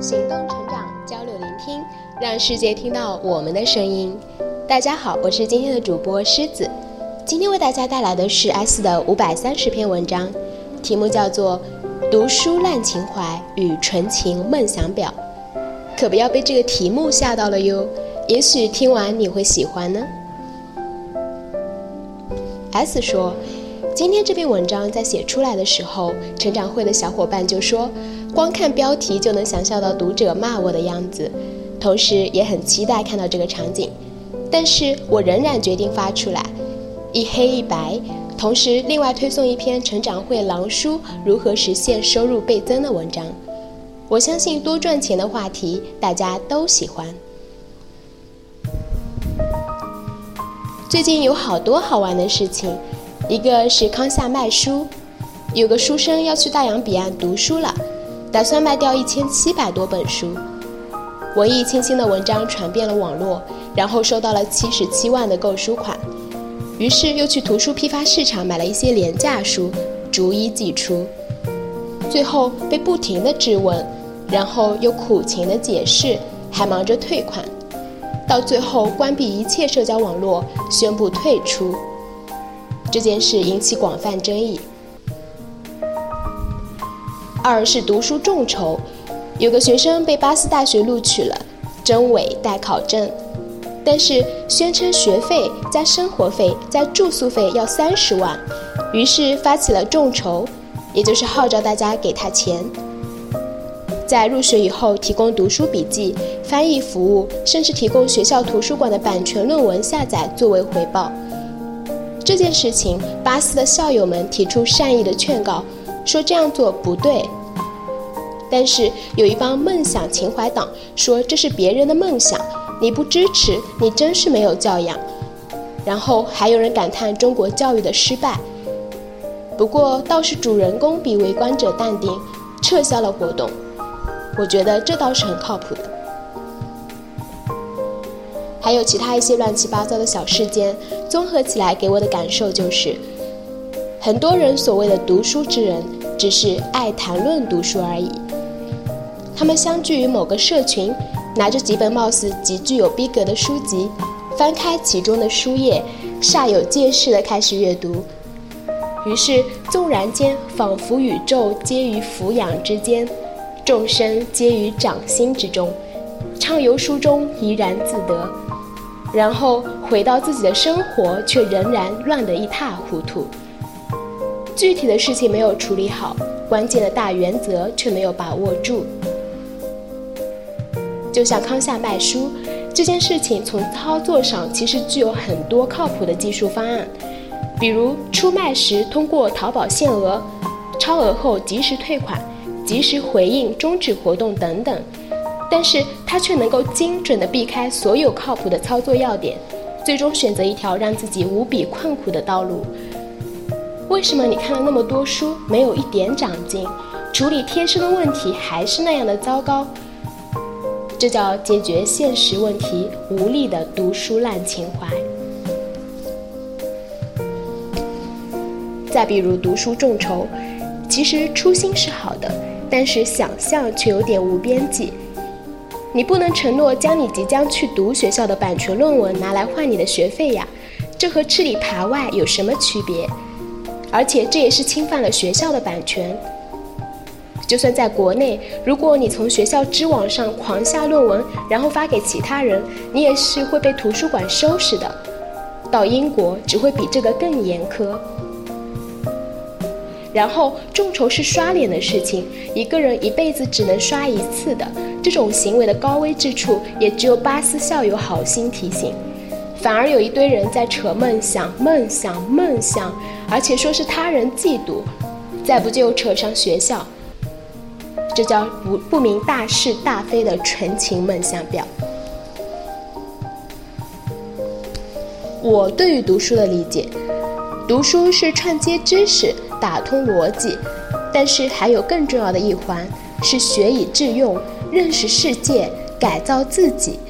行动、成长、交流、聆听，让世界听到我们的声音。大家好，我是今天的主播狮子，今天为大家带来的是 S 的五百三十篇文章，题目叫做《读书烂情怀与纯情梦想表》，可不要被这个题目吓到了哟，也许听完你会喜欢呢。S 说。今天这篇文章在写出来的时候，成长会的小伙伴就说，光看标题就能想象到读者骂我的样子，同时也很期待看到这个场景。但是我仍然决定发出来，一黑一白，同时另外推送一篇成长会狼叔如何实现收入倍增的文章。我相信多赚钱的话题大家都喜欢。最近有好多好玩的事情。一个是康夏卖书，有个书生要去大洋彼岸读书了，打算卖掉一千七百多本书。文艺清新的文章传遍了网络，然后收到了七十七万的购书款，于是又去图书批发市场买了一些廉价书，逐一寄出。最后被不停的质问，然后又苦情的解释，还忙着退款，到最后关闭一切社交网络，宣布退出。这件事引起广泛争议。二是读书众筹，有个学生被巴斯大学录取了，真伪待考证，但是宣称学费加生活费加住宿费要三十万，于是发起了众筹，也就是号召大家给他钱，在入学以后提供读书笔记、翻译服务，甚至提供学校图书馆的版权论文下载作为回报。这件事情，巴斯的校友们提出善意的劝告，说这样做不对。但是有一帮梦想情怀党说这是别人的梦想，你不支持，你真是没有教养。然后还有人感叹中国教育的失败。不过倒是主人公比围观者淡定，撤销了活动。我觉得这倒是很靠谱的。还有其他一些乱七八糟的小事件，综合起来给我的感受就是，很多人所谓的读书之人，只是爱谈论读书而已。他们相聚于某个社群，拿着几本貌似极具有逼格的书籍，翻开其中的书页，煞有介事地开始阅读。于是，纵然间仿佛宇宙皆于俯仰之间，众生皆于掌心之中，畅游书中怡然自得。然后回到自己的生活，却仍然乱得一塌糊涂。具体的事情没有处理好，关键的大原则却没有把握住。就像康夏卖书这件事情，从操作上其实具有很多靠谱的技术方案，比如出卖时通过淘宝限额，超额后及时退款，及时回应终止活动等等。但是他却能够精准地避开所有靠谱的操作要点，最终选择一条让自己无比困苦的道路。为什么你看了那么多书，没有一点长进，处理贴身的问题还是那样的糟糕？这叫解决现实问题无力的读书烂情怀。再比如读书众筹，其实初心是好的，但是想象却有点无边际。你不能承诺将你即将去读学校的版权论文拿来换你的学费呀，这和吃里扒外有什么区别？而且这也是侵犯了学校的版权。就算在国内，如果你从学校知网上狂下论文，然后发给其他人，你也是会被图书馆收拾的。到英国只会比这个更严苛。然后众筹是刷脸的事情，一个人一辈子只能刷一次的。这种行为的高危之处，也只有巴斯校友好心提醒，反而有一堆人在扯梦想、梦想、梦想，而且说是他人嫉妒，再不就扯上学校，这叫不不明大是大非的纯情梦想表。我对于读书的理解，读书是串接知识、打通逻辑，但是还有更重要的一环，是学以致用。认识世界，改造自己。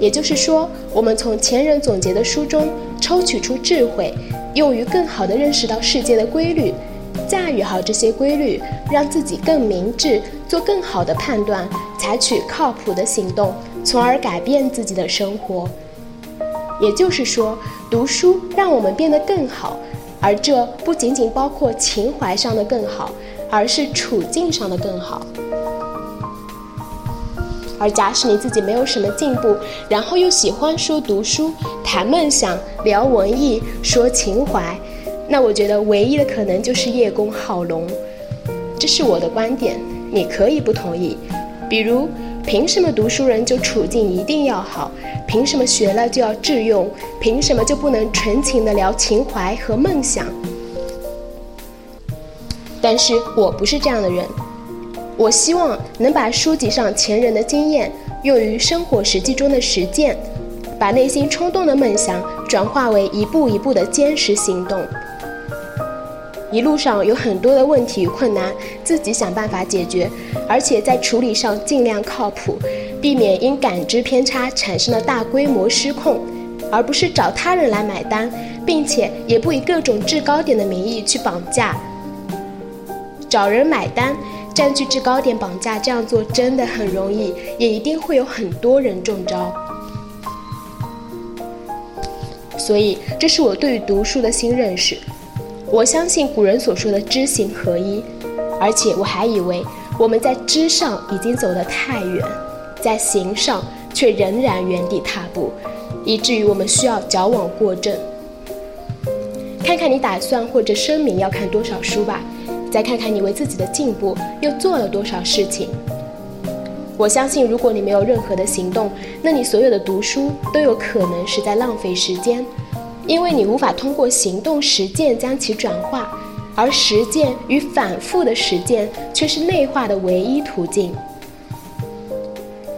也就是说，我们从前人总结的书中抽取出智慧，用于更好地认识到世界的规律，驾驭好这些规律，让自己更明智，做更好的判断，采取靠谱的行动，从而改变自己的生活。也就是说，读书让我们变得更好，而这不仅仅包括情怀上的更好，而是处境上的更好。而假使你自己没有什么进步，然后又喜欢说读书、谈梦想、聊文艺、说情怀，那我觉得唯一的可能就是叶公好龙。这是我的观点，你可以不同意。比如，凭什么读书人就处境一定要好？凭什么学了就要致用？凭什么就不能纯情的聊情怀和梦想？但是我不是这样的人，我希望能把书籍上前人的经验用于生活实际中的实践，把内心冲动的梦想转化为一步一步的坚实行动。一路上有很多的问题与困难，自己想办法解决，而且在处理上尽量靠谱。避免因感知偏差产生的大规模失控，而不是找他人来买单，并且也不以各种制高点的名义去绑架。找人买单，占据制高点绑架，这样做真的很容易，也一定会有很多人中招。所以，这是我对于读书的新认识。我相信古人所说的知行合一，而且我还以为我们在知上已经走得太远。在行上却仍然原地踏步，以至于我们需要矫枉过正。看看你打算或者声明要看多少书吧，再看看你为自己的进步又做了多少事情。我相信，如果你没有任何的行动，那你所有的读书都有可能是在浪费时间，因为你无法通过行动实践将其转化，而实践与反复的实践却是内化的唯一途径。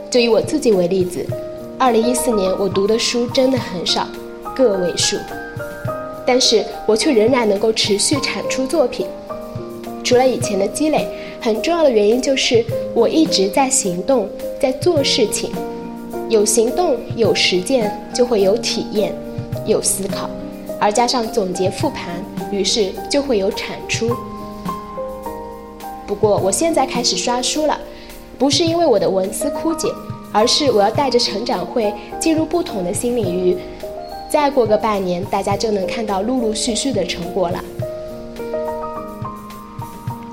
就以我自己为例子，二零一四年我读的书真的很少，个位数，但是我却仍然能够持续产出作品。除了以前的积累，很重要的原因就是我一直在行动，在做事情。有行动，有实践，就会有体验，有思考，而加上总结复盘，于是就会有产出。不过我现在开始刷书了。不是因为我的文思枯竭，而是我要带着成长会进入不同的新领域。再过个半年，大家就能看到陆陆续续的成果了。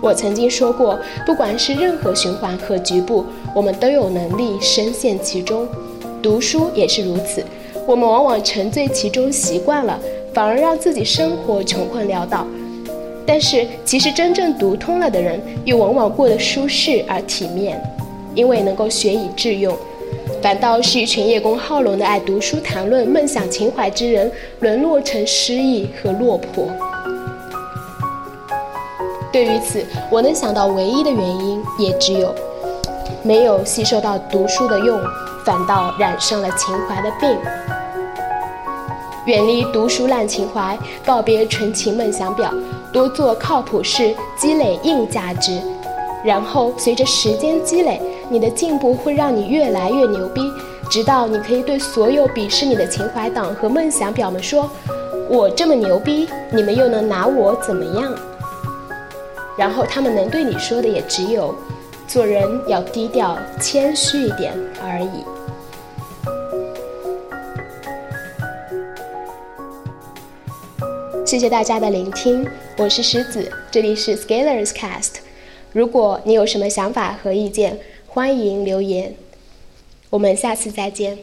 我曾经说过，不管是任何循环和局部，我们都有能力深陷其中。读书也是如此，我们往往沉醉其中习惯了，反而让自己生活穷困潦倒。但是，其实真正读通了的人，又往往过得舒适而体面。因为能够学以致用，反倒是一群叶公好龙的爱读书、谈论梦想、情怀之人，沦落成失意和落魄。对于此，我能想到唯一的原因，也只有没有吸收到读书的用，反倒染上了情怀的病。远离读书烂情怀，告别纯情梦想表，多做靠谱事，积累硬价值，然后随着时间积累。你的进步会让你越来越牛逼，直到你可以对所有鄙视你的情怀党和梦想表们说：“我这么牛逼，你们又能拿我怎么样？”然后他们能对你说的也只有：“做人要低调、谦虚一点而已。”谢谢大家的聆听，我是石子，这里是 Scalers Cast。如果你有什么想法和意见，欢迎留言，我们下次再见。